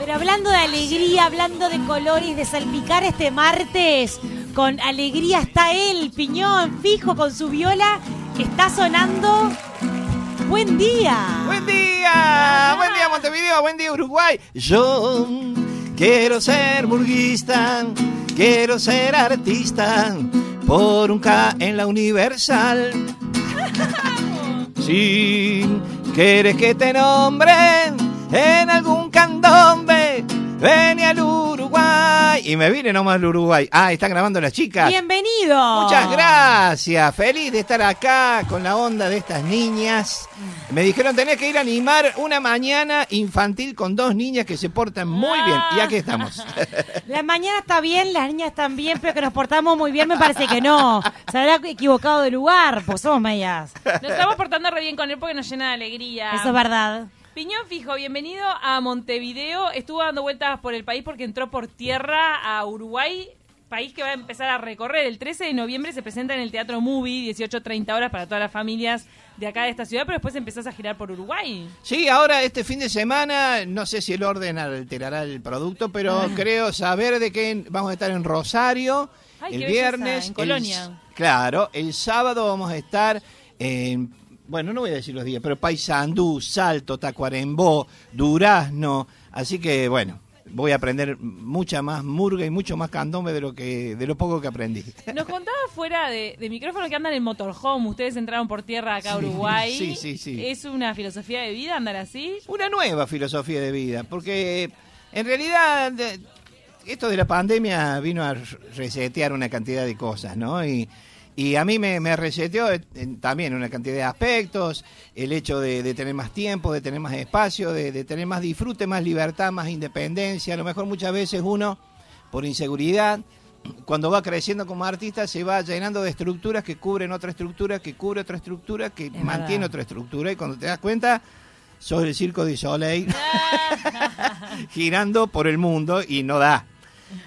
Pero hablando de alegría, hablando de colores, de salpicar este martes, con alegría está él, Piñón, fijo con su viola, está sonando. Buen día. Buen día, buen día Montevideo, buen día Uruguay. Yo quiero ser burguista, quiero ser artista, por un K en la Universal. Si quieres que te nombren en algún candombe, ven al Uruguay. Y me vine nomás al Uruguay. Ah, están grabando las chicas. Bienvenido. Muchas gracias, feliz de estar acá con la onda de estas niñas. Me dijeron tenés que ir a animar una mañana infantil con dos niñas que se portan muy bien. Y aquí estamos. La mañana está bien, las niñas están bien, pero que nos portamos muy bien, me parece que no. Se habrá equivocado de lugar, pues somos medias. Nos estamos portando re bien con él porque nos llena de alegría. Eso es verdad. Piñón Fijo, bienvenido a Montevideo. Estuvo dando vueltas por el país porque entró por tierra a Uruguay, país que va a empezar a recorrer. El 13 de noviembre se presenta en el Teatro Movie, 18-30 horas para todas las familias de acá de esta ciudad, pero después empezás a girar por Uruguay. Sí, ahora este fin de semana, no sé si el orden alterará el producto, pero Ah. creo saber de que vamos a estar en Rosario Ay, el qué belleza, viernes. en el- Colonia. claro, el sábado vamos a estar en, bueno, no voy a decir los días, pero Paysandú, Salto, Tacuarembó, Durazno, así que bueno. Voy a aprender mucha más murga y mucho más candombe de lo que de lo poco que aprendí. Nos contaba fuera de, de micrófono que andan en motorhome. Ustedes entraron por tierra acá a Sí, Uruguay. sí, sí, sí. ¿Es una filosofía de vida andar así? una nueva filosofía de vida, porque en realidad esto de la pandemia vino a resetear una cantidad de cosas, ¿no? Y, y a mí me, me reseteó eh, en- también una cantidad de aspectos, el hecho de, de tener más tiempo, de tener más espacio, de, de tener más disfrute, más libertad, más independencia. A lo mejor muchas veces uno, por inseguridad, cuando va creciendo como artista, se va llenando de estructuras que cubren otra estructura, que cubre otra estructura, que mantiene verdad. otra estructura. Y cuando te das cuenta, sos el circo de Soleil girando por el mundo y no da.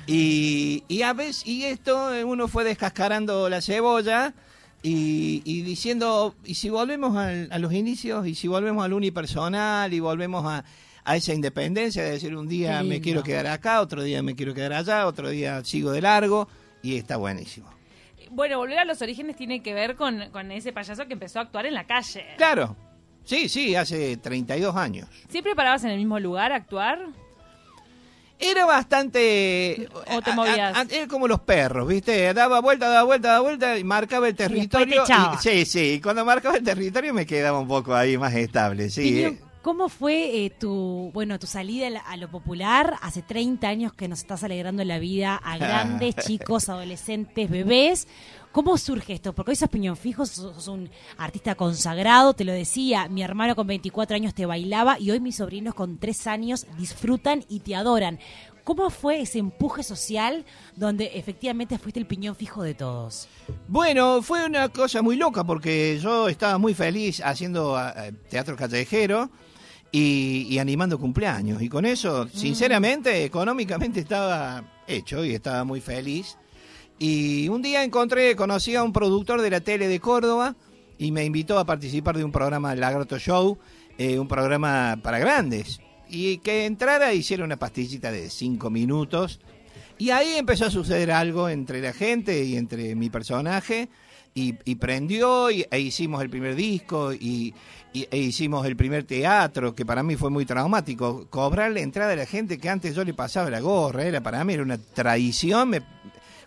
Y, y a veces, y esto eh, uno fue descascarando la cebolla y, y diciendo, y si volvemos al- a los inicios, y si volvemos al unipersonal, y volvemos a, a esa independencia de decir un día me quiero quedar acá, otro día me quiero quedar allá, otro día sigo de largo, y está buenísimo. Bueno, volver a los orígenes tiene que ver con, con ese payaso que empezó a actuar en la calle. Claro, sí, sí, hace 32 años. ¿Siempre parabas en el mismo lugar a actuar? Era bastante... ¿O te a- a- movías? a- Era como los perros, ¿viste? Daba vuelta, daba vuelta, daba vuelta y marcaba el territorio. y- sí, sí, y cuando marcaba el territorio me quedaba un poco ahí más estable, sí. Eh. ¿Cómo fue eh, tu, bueno, tu salida a lo popular hace 30 años que nos estás alegrando la vida a grandes, chicos, adolescentes, bebés? ¿Cómo surge esto? Porque hoy sos piñón fijo, sos, un artista consagrado, te lo decía, mi hermano con 24 años te bailaba y hoy mis sobrinos con 3 años disfrutan y te adoran. ¿Cómo fue ese empuje social donde efectivamente fuiste el piñón fijo de todos? Bueno, fue una cosa muy loca porque yo estaba muy feliz haciendo ah, ah, teatro callejero y, y animando cumpleaños. Y con eso, sinceramente, económicamente estaba hecho y estaba muy feliz. Y un día encontré, conocí a un productor de la tele de Córdoba y me invitó a participar de un programa, Lagarto Show, eh, un programa para grandes. Y que entrara hiciera una pastillita de cinco minutos. Y ahí empezó a suceder algo entre la gente y entre mi personaje. Y, y prendió y, e hicimos el primer disco y, e hicimos el primer teatro, que para mí fue muy traumático. Cobrar la entrada a la gente que antes yo le pasaba la gorra, era para mí era una traición.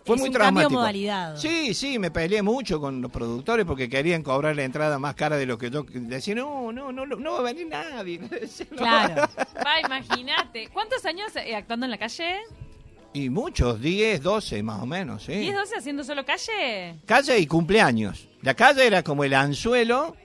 Fue Es muy un cambio traumático. modalidad. Sí, sí, me peleé mucho con los productores porque querían cobrar la entrada más cara de lo que yo decía, no, no, no, no va a venir nadie. No. Claro. Va, imagínate. ¿Cuántos años eh, actuando en la calle? Y muchos, 10, 12 más o menos, sí. ¿10, 12 haciendo solo calle? Calle y cumpleaños. La calle era como el anzuelo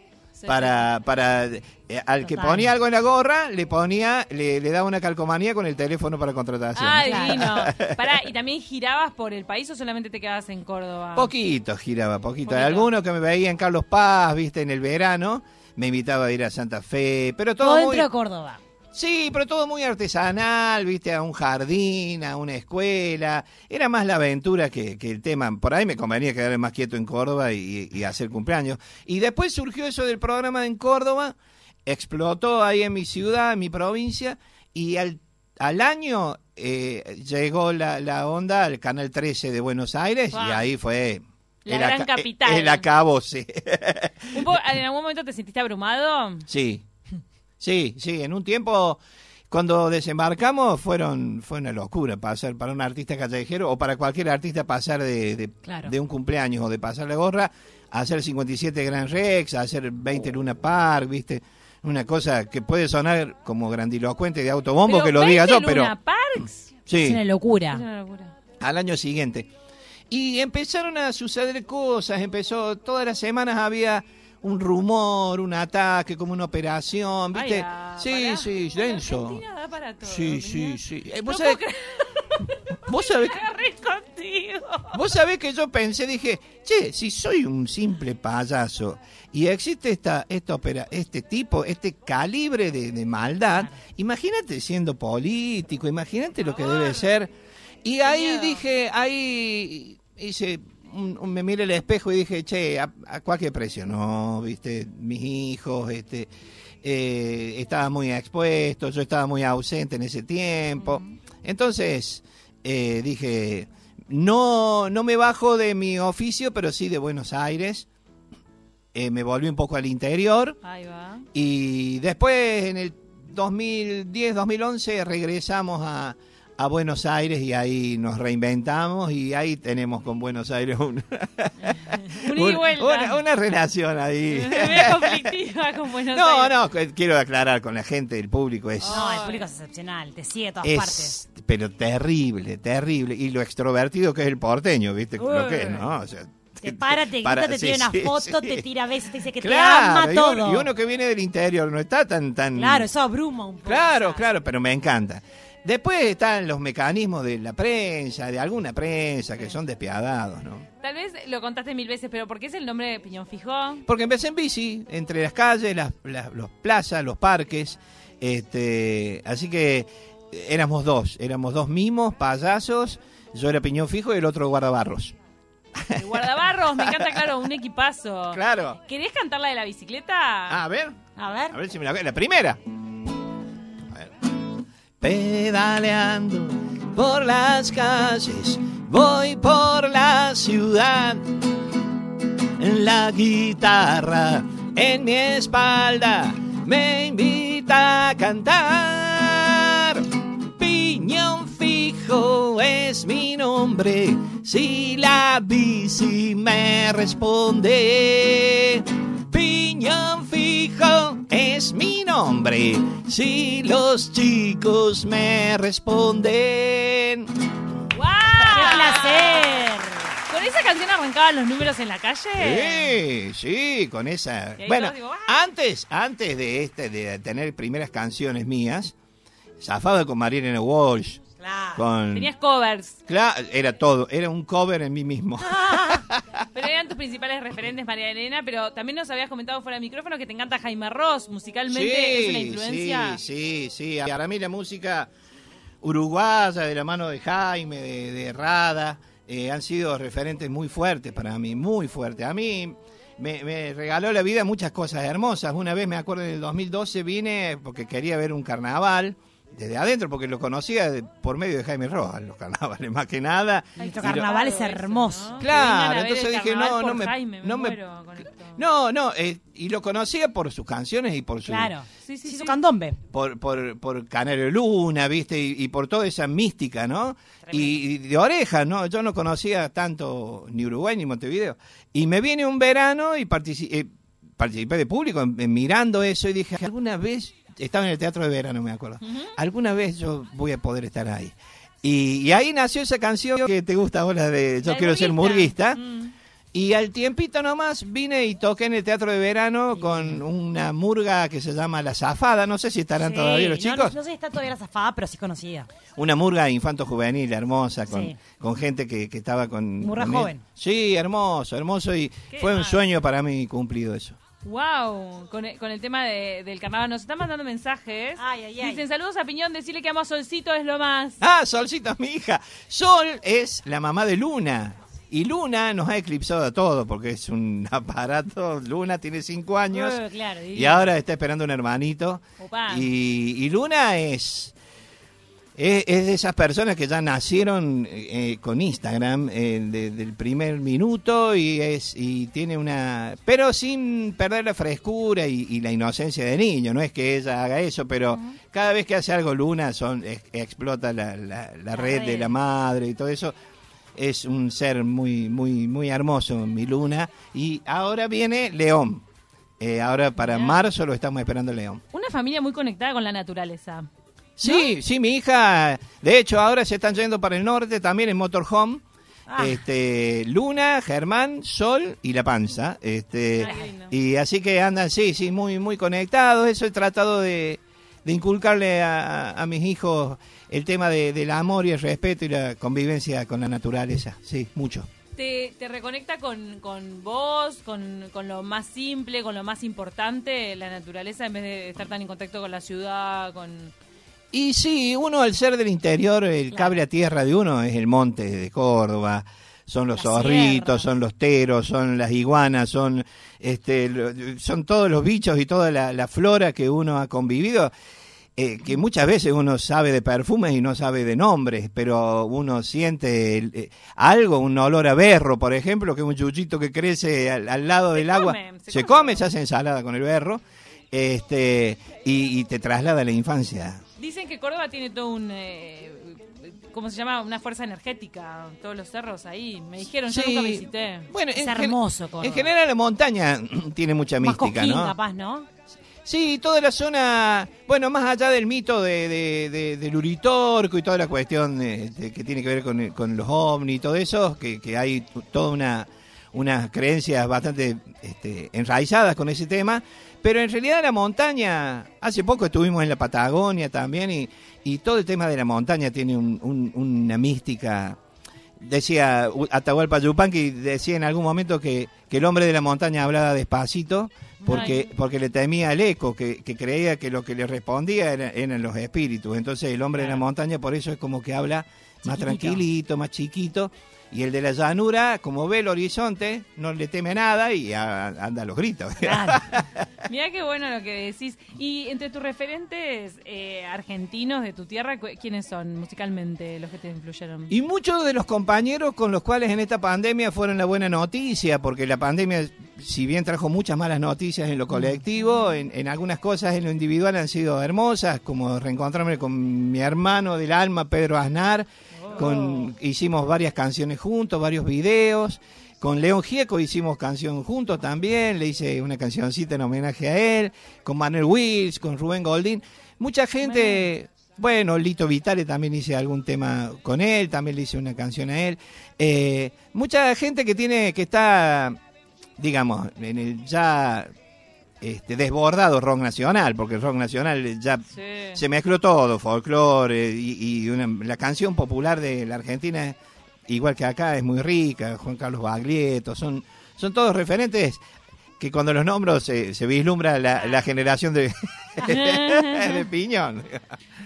Sí, para, para eh, al que ponía algo en la gorra, le ponía, le, le daba una calcomanía con el teléfono para contratación. Claro. divino. Pará, ¿y también girabas por el país o solamente te quedabas en Córdoba? Poquito giraba, poquito. Poquito. Algunos que me veían en Carlos Paz, viste, en el verano, me invitaba a ir a Santa Fe, pero todo Todo muy, dentro de Córdoba. Sí, pero todo muy artesanal, viste, a un jardín, a una escuela. Era más la aventura que, que el tema. Por ahí me convenía quedarme más quieto en Córdoba y, y hacer cumpleaños. Y después surgió eso del programa en Córdoba explotó ahí en mi ciudad, en mi provincia, y al, al año eh, llegó la, la onda al Canal 13 de Buenos Aires Wow. y ahí fue... La el gran capital. El acabo, sí. Un poco- ¿En algún momento te sentiste abrumado? Sí, sí, sí. En un tiempo, cuando desembarcamos, fueron fue una locura pasar para un artista callejero o para cualquier artista pasar de, de, Claro. de un cumpleaños o de pasar la gorra a hacer 57 Grand Rex, a hacer 20 Luna Park, ¿viste? Una cosa que puede sonar como grandilocuente de autobombo Pero que lo diga yo, 20 pero Luna Parks. sí, Es una locura. Es una locura. al año siguiente. Y empezaron a suceder cosas, empezó, todas las semanas había un rumor, un ataque, como una operación, ¿viste? Ay, ah, sí, pará. sí, Bueno, denso. Da para todo, Sí, sí, mirá. sí. Eh, No ¿Vos, puedo sabés, vos, sabés, contigo. vos sabés que yo pensé, dije, che, si soy un simple payaso y existe esta, esta opera, este tipo, este calibre de, de maldad, imagínate siendo político, imagínate lo que debe ser. Y ahí dije, ahí hice, un- un- me miré al espejo y dije, che, a, a cualquier precio, no, viste, mis hijos, este, eh, estaba muy expuesto, yo estaba muy ausente en ese tiempo. Entonces, eh, dije, no, no me bajo de mi oficio, pero sí de Buenos Aires. Eh, me volví un poco al interior Ahí va. y después en el 2010, 2011 regresamos a, a Buenos Aires y ahí nos reinventamos y ahí tenemos con Buenos Aires un- Un ida y un- vuelta. una, una relación ahí. Media conflictiva con Buenos No, Aires. no, quiero aclarar con la gente, el público es... No, el público es excepcional, te sigue a todas es partes. pero terrible, terrible. Y lo extrovertido que es el porteño, ¿viste? Lo que es, ¿no? O sea, Te para, te grita, para- te sí, tira una sí, foto, sí. te tira besos, te dice que Claro, te y ama uno- todo. Y uno que viene del interior no está tan... tan Claro, eso abruma un poco. Claro, ¿sabes? claro, pero me encanta. Después están los mecanismos de la prensa, de alguna prensa, que son despiadados, ¿no? Tal vez lo contaste mil veces, pero ¿por qué es el nombre de Piñón Fijo? Porque empecé en bici, entre las calles, las, las los plazas, los parques. Este, así que éramos dos, éramos dos mimos, payasos. Yo era piñón fijo y el otro guardabarros. El guardabarros, me encanta, claro, un equipazo. Claro. ¿Querés cantar la de la bicicleta? Ah, a ver, A ver. a ver si me la... La primera. Pedaleando por las calles, voy por la ciudad. La guitarra en mi espalda me invita a cantar. Piñón fijo es mi nombre, si la bici me responde. Piñón fijo es mi nombre, si los chicos me responden. ¡Guau! ¡Qué placer! ¿Con esa canción arrancaban los números en la calle? Sí, sí, con esa. Bueno, digo, ¡ah! antes, antes de este, de tener primeras canciones mías, zafaba con Mariana Walsh, Claro. con Tenías covers, Claro, era todo, era un cover en mí mismo. tus principales referentes, María Elena, pero también nos habías comentado fuera de micrófono que te encanta Jaime Ross, musicalmente es una influencia. Sí, sí, sí. Para mí la música uruguaya, de la mano de Jaime, de, de Rada, eh, han sido referentes muy fuertes para mí, muy fuertes. A mí me, me regaló la vida muchas cosas hermosas. Una vez, me acuerdo, en el 2012 vine porque quería ver un carnaval. Desde adentro, porque lo conocía de- por medio de Jaime Rojas, los carnavales, más que nada. Lo- carnaval es hermoso. ¿no? Claro, entonces el dije, no, no me- Jaime, me no me- muero con esto. No, no, eh, y lo conocía por sus canciones y por su, Claro. Sí, sí, sí. candombe. por, por, por Canario Luna, ¿viste? Y, y por toda esa mística, ¿no? Y, y de orejas, ¿no? Yo no conocía tanto ni Uruguay ni Montevideo. Y me viene un verano y partici- eh, participé de público en- en mirando eso y dije, alguna vez, estaba en el teatro de verano, me acuerdo, alguna vez yo voy a poder estar ahí. Y, y ahí nació esa canción que te gusta ahora de Yo La quiero ser murguista. Mm. Y al tiempito nomás vine y toqué en el Teatro de Verano con una murga que se llama La Zafada. No sé si estarán Sí, todavía los no- chicos. No, sé si está todavía la zafada, pero sí conocida. Una murga infanto-juvenil hermosa, con, Sí. con gente que, que estaba con... Murga con joven. él. Sí, hermoso, hermoso. Y Qué fue un sueño para mí cumplido eso. Wow, con el, con el tema de- del carnaval nos están mandando mensajes. Ay, ay, ay. Dicen saludos a Piñón, decirle que amo a Solcito es lo más. Ah, Solcita, mi hija. Sol es la mamá de Luna. Y Luna nos ha eclipsado a todos porque es un aparato. Luna tiene cinco años Eh, claro, y ahora está esperando un hermanito. Opa. Y, y Luna es, es, es de esas personas que ya nacieron eh, con Instagram eh, desde el primer minuto y es y tiene una pero sin perder la frescura y, y la inocencia de niño. No es que ella haga eso pero cada vez que hace algo Luna son ex- explota la, la- la red de la madre y todo eso. Es un ser muy muy muy hermoso mi Luna. Y ahora viene León. Eh, ahora para marzo lo estamos esperando León. Una familia muy conectada con la naturaleza. Sí, sí, mi hija, de hecho ahora se están yendo para el norte también en motorhome. Ah. Este, Luna, Germán, Sol y La Panza. Este, Ay, y así que andan, sí, sí, muy, muy conectados. Eso he tratado de, de inculcarle a, a mis hijos el tema de- del amor y el respeto y la convivencia con la naturaleza. Sí, mucho. Te, te reconecta con, con vos, con, con lo más simple, con lo más importante, la naturaleza, en vez de estar tan en contacto con la ciudad, con... Y sí, uno al ser del interior, el cable a tierra de uno es el monte de Córdoba, son los La zorritos, sierra. son los teros, son las iguanas, son este, son todos los bichos y toda la, la flora que uno ha convivido. eh, que muchas veces uno sabe de perfumes y no sabe de nombres, pero uno siente el- eh, algo, un olor a berro, por ejemplo, que es un chuchito que crece al, al lado del agua. se se come. come, se hace ensalada con el berro, este, y, y te traslada a la infancia. Dicen que Córdoba tiene todo un... eh, ¿Cómo se llama? Una fuerza energética, todos los cerros ahí. Me dijeron, yo nunca visité. Bueno, Es hermoso Córdoba. En general la montaña tiene mucha Más mística, ¿no? capaz, ¿no? Sí, toda la zona, bueno, más allá del mito de, de- de- del Uritorco y toda la cuestión de- que tiene que ver con, con los ovnis y todo eso, que, que hay toda una unas creencias bastante este, enraizadas con ese tema, pero en realidad la montaña, hace poco estuvimos en la Patagonia también y, y todo el tema de la montaña tiene un- un- una mística decía Atahualpa Yupanqui decía en algún momento que, que el hombre de la montaña hablaba despacito porque Ay. porque le temía el eco que, que creía que lo que le respondía era- eran los espíritus entonces el hombre de la montaña por eso es como que habla más Chiquitito. tranquilito más chiquito y el de la llanura como ve el horizonte no le teme nada y a- anda a los gritos Claro. Mirá qué bueno lo que decís. Y entre tus referentes eh, argentinos de tu tierra, ¿quiénes son musicalmente los que te influyeron? Y muchos de los compañeros con los cuales en esta pandemia fueron la buena noticia, porque la pandemia, si bien trajo muchas malas noticias en lo colectivo, en, en algunas cosas en lo individual han sido hermosas, como reencontrarme con mi hermano del alma, Pedro Aznar, con, hicimos varias canciones juntos, varios videos. Con León Gieco hicimos canción juntos también, le hice una cancioncita en homenaje a él, con Manuel Wills, con Rubén Goldín. Mucha gente, bueno, Lito Vitale también hice algún tema con él, también le hice una canción a él. Eh, mucha gente que tiene, que está, digamos, en el ya este, desbordado rock nacional, porque el rock nacional ya Sí. se mezcló todo, folclore y, y una- la canción popular de la Argentina, igual que acá, es muy rica, Juan Carlos Baglietto, son, son todos referentes que cuando los nombro se, se vislumbra la, la generación de, de Piñón.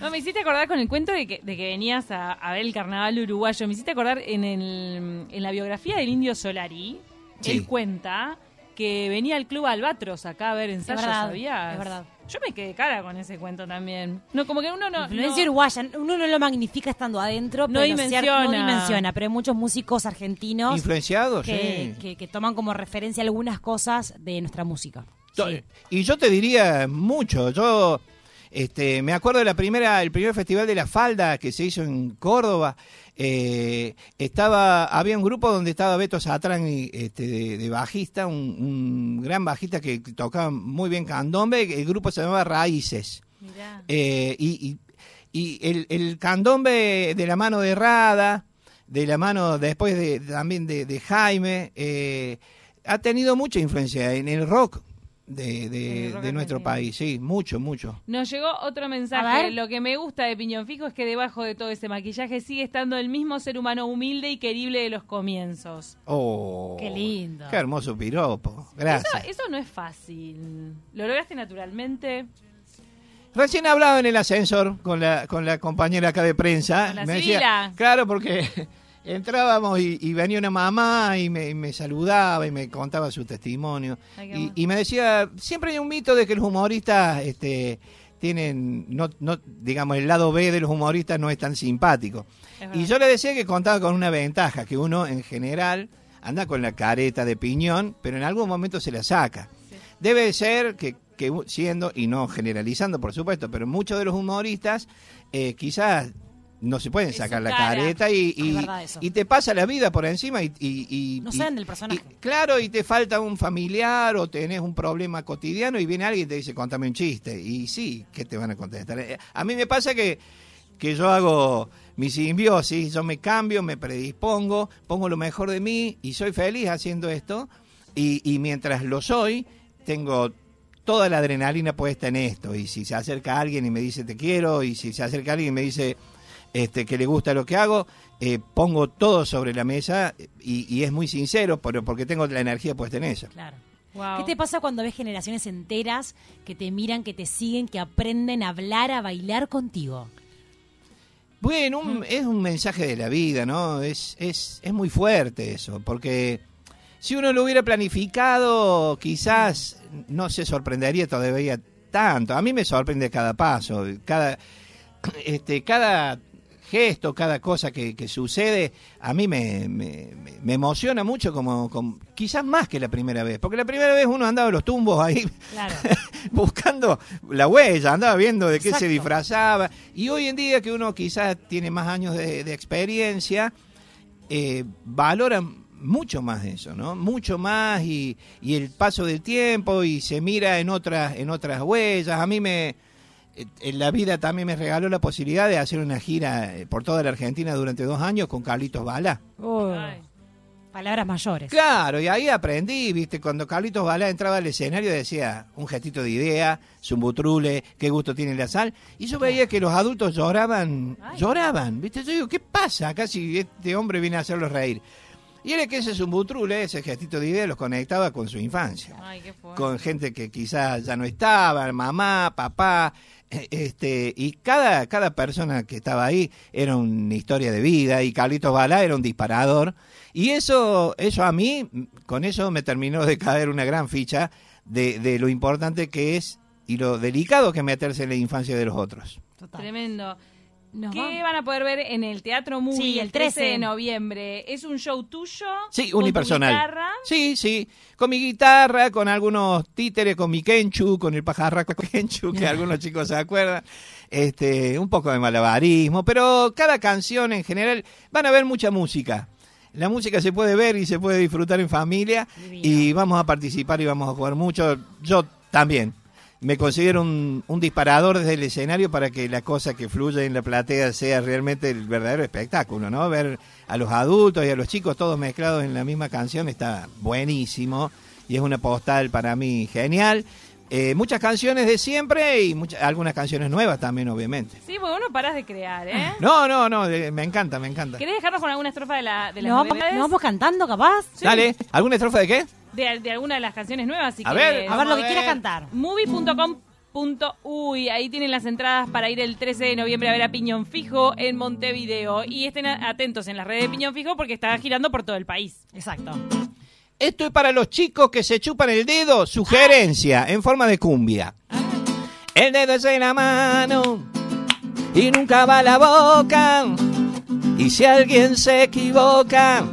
No, me hiciste acordar con el cuento de que, de que venías a, a ver el carnaval uruguayo. Me hiciste acordar en, el, en la biografía del Indio Solari. Sí. Él cuenta que venía al Club Albatros acá a ver ensayos, verdad, ¿sabías? es verdad. Yo me quedé cara con ese cuento también. No, como que uno no... Influencia no- uruguaya, uno no lo magnifica estando adentro, No pero dimensiona. no dimensiona, pero hay muchos músicos argentinos Influenciados, que, sí. que- que toman como referencia algunas cosas de nuestra música. Sí. Y yo te diría mucho. Yo este, me acuerdo de la primera, el primer festival de la falda que se hizo en Córdoba. eh, estaba, había un grupo donde estaba Beto Satrán este, de, de bajista, un, un gran bajista que tocaba muy bien candombe. El grupo se llamaba Raíces. Eh, y y, y el, el candombe de la mano de Rada, de la mano después de, también de, de Jaime, eh, ha tenido mucha influencia en el rock de, de- nuestro país, sí, mucho, mucho. Nos llegó otro mensaje. Lo que me gusta de Piñón Fijo es que debajo de todo ese maquillaje sigue estando el mismo ser humano humilde y querible de los comienzos. Oh, Qué lindo. Qué hermoso piropo, gracias. eso no es fácil. ¿Lo lograste naturalmente? Recién hablaba en el ascensor con la, con la compañera acá de prensa. Con la me decía, Sibila. claro, porque entrábamos y, y venía una mamá y me, y me saludaba y me contaba su testimonio. Ay, Y, me decía, siempre hay un mito de que los humoristas este, tienen, no, no, digamos, el lado B de los humoristas no es tan simpático. Es Y yo le decía que contaba con una ventaja, que uno en general anda con la careta de piñón, pero en algún momento se la saca. Sí. Debe ser que, que siendo, y no generalizando por supuesto, pero muchos de los humoristas eh, quizás no se pueden sacar la cara. careta y, y- y te pasa la vida por encima y... No saben del personaje. claro, y te falta un familiar o tenés un problema cotidiano y viene alguien y te dice, contame un chiste. Y sí, ¿qué te van a contestar? Eh, A mí me pasa que, que yo hago mi simbiosis, yo me cambio, me predispongo, pongo lo mejor de mí y soy feliz haciendo esto. Y, y mientras lo soy, tengo toda la adrenalina puesta en esto. Y si se acerca alguien y me dice te quiero, y si se acerca alguien y me dice este, que le gusta lo que hago, eh, pongo todo sobre la mesa y, y es muy sincero, pero porque tengo la energía puesta en eso. Claro. Wow. ¿Qué te pasa cuando ves generaciones enteras que te miran, que te siguen, que aprenden a hablar, a bailar contigo? Bueno, un- es un mensaje de la vida, ¿no? Es, es, es muy fuerte eso, porque si uno lo hubiera planificado, quizás no se sorprendería todavía tanto. A mí me sorprende cada paso, cada, este, cada gesto, cada cosa que, que sucede, a mí me, me- me- me emociona mucho, como, como- quizás más que la primera vez, porque la primera vez uno andaba en los tumbos ahí Claro. buscando la huella, andaba viendo de qué Exacto. se disfrazaba. Y hoy en día que uno quizás tiene más años de, de experiencia, eh, valora mucho más eso, ¿no? Mucho más y, y el paso del tiempo y se mira en otras, en otras huellas. A mí me, en la vida también me regaló la posibilidad de hacer una gira eh, por toda la Argentina durante dos años con Carlitos Balá. Ay. Palabras mayores. Claro, y ahí aprendí, viste, cuando Carlitos Balá entraba al escenario decía un gestito de idea, zumbutrule, qué gusto tiene la sal, y yo veía que los adultos lloraban, Ay. lloraban, viste, yo digo, ¿qué pasa? Casi este hombre viene a hacerlos reír. Y era que ese zumbutrule, ese gestito de idea, los conectaba con su infancia Ay, qué fuerte. con gente que quizás ya no estaba, mamá, papá, eh, este, y cada, cada persona que estaba ahí era una historia de vida, y Carlitos Balá era un disparador, y eso, eso a mí, con eso me terminó de caer una gran ficha de, de lo importante que es y lo delicado que es meterse en la infancia de los otros. Tremendo. Nos ¿Qué vamos. van a poder ver en el Teatro Movie Sí, el el 13 de 13. noviembre? ¿Es un show tuyo? Sí, con tu unipersonal. guitarra? Sí, sí, con mi guitarra, con algunos títeres, con mi Kenchu, con el pajarraco Kenchu, que algunos chicos se acuerdan, este, un poco de malabarismo, pero cada canción en general van a ver mucha música. La música se puede ver y se puede disfrutar en familia Divino. y vamos a participar y vamos a jugar mucho. Yo también. Me considero un, un disparador desde el escenario para que la cosa que fluye en la platea sea realmente el verdadero espectáculo, ¿no? Ver a los adultos y a los chicos todos mezclados en la misma canción está buenísimo y es una postal para mí genial. Eh, muchas canciones de siempre y muchas, algunas canciones nuevas también, obviamente. Sí, porque uno paras de crear, ¿eh? No, no, no, de- me encanta, me encanta. ¿Querés dejarnos con alguna estrofa de, la, de las ¿Nos vamos, novedades? nos vamos cantando, capaz? Sí. Dale, ¿alguna estrofa de qué? De, de alguna de las canciones nuevas. Si A querés. ver, A ver lo a que ver. quieras cantar. Movie.com.uy, ahí tienen las entradas para ir el 13 de noviembre a ver a Piñón Fijo en Montevideo. Y estén atentos en las redes de Piñón Fijo porque está girando por todo el país. Exacto. Esto es para los chicos que se chupan el dedo, sugerencia, en forma de cumbia. El dedo es en la mano y nunca va a la boca. Y si alguien se equivoca,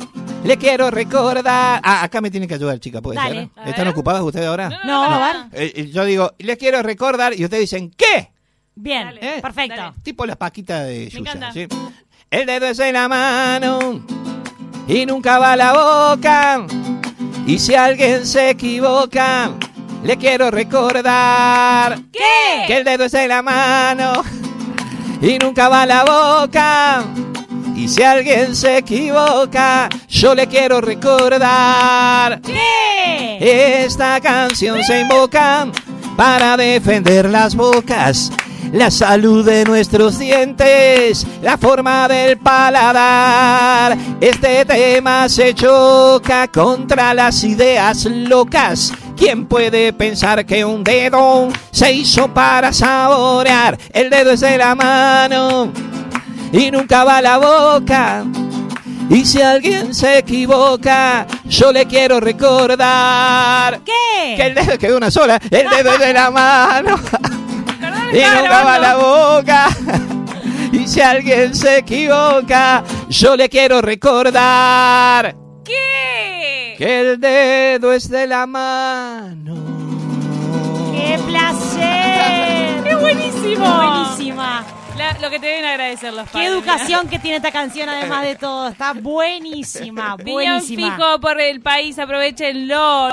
le quiero recordar. Ah, acá me tienen que ayudar, chica, ¿puede Dale. ser? ¿Están ocupadas ustedes ahora? No, a ver. Eh, eh, yo digo, les quiero recordar y ustedes dicen, ¿qué? Bien, Dale, ¿Eh? perfecto. dale. Tipo las paquitas de Yuya, encanta. ¿sí? El dedo es en la mano y nunca va a la boca. Y si alguien se equivoca, le quiero recordar ¿Qué? que el dedo es en la mano y nunca va a la boca. Y si alguien se equivoca, yo le quiero recordar ¿Qué? esta canción se invoca para defender las bocas, la salud de nuestros dientes, la forma del paladar. Este tema se choca contra las ideas locas. ¿Quién puede pensar que un dedo se hizo para saborear? El dedo es de la mano y nunca va a la boca. Y si alguien se equivoca, yo le quiero recordar ¿Qué? que el dedo quedó una sola, el dedo de la mano y nunca va a la boca. Y si alguien se equivoca, yo le quiero recordar ¿Qué? que el dedo es de la mano. ¡Qué placer! ¡Qué buenísimo! Buenísima. La- lo que te deben agradecer los Qué padres. educación que tiene esta canción, además de todo. Está buenísima, Piñón buenísima. fijo por el país, aprovechenlo.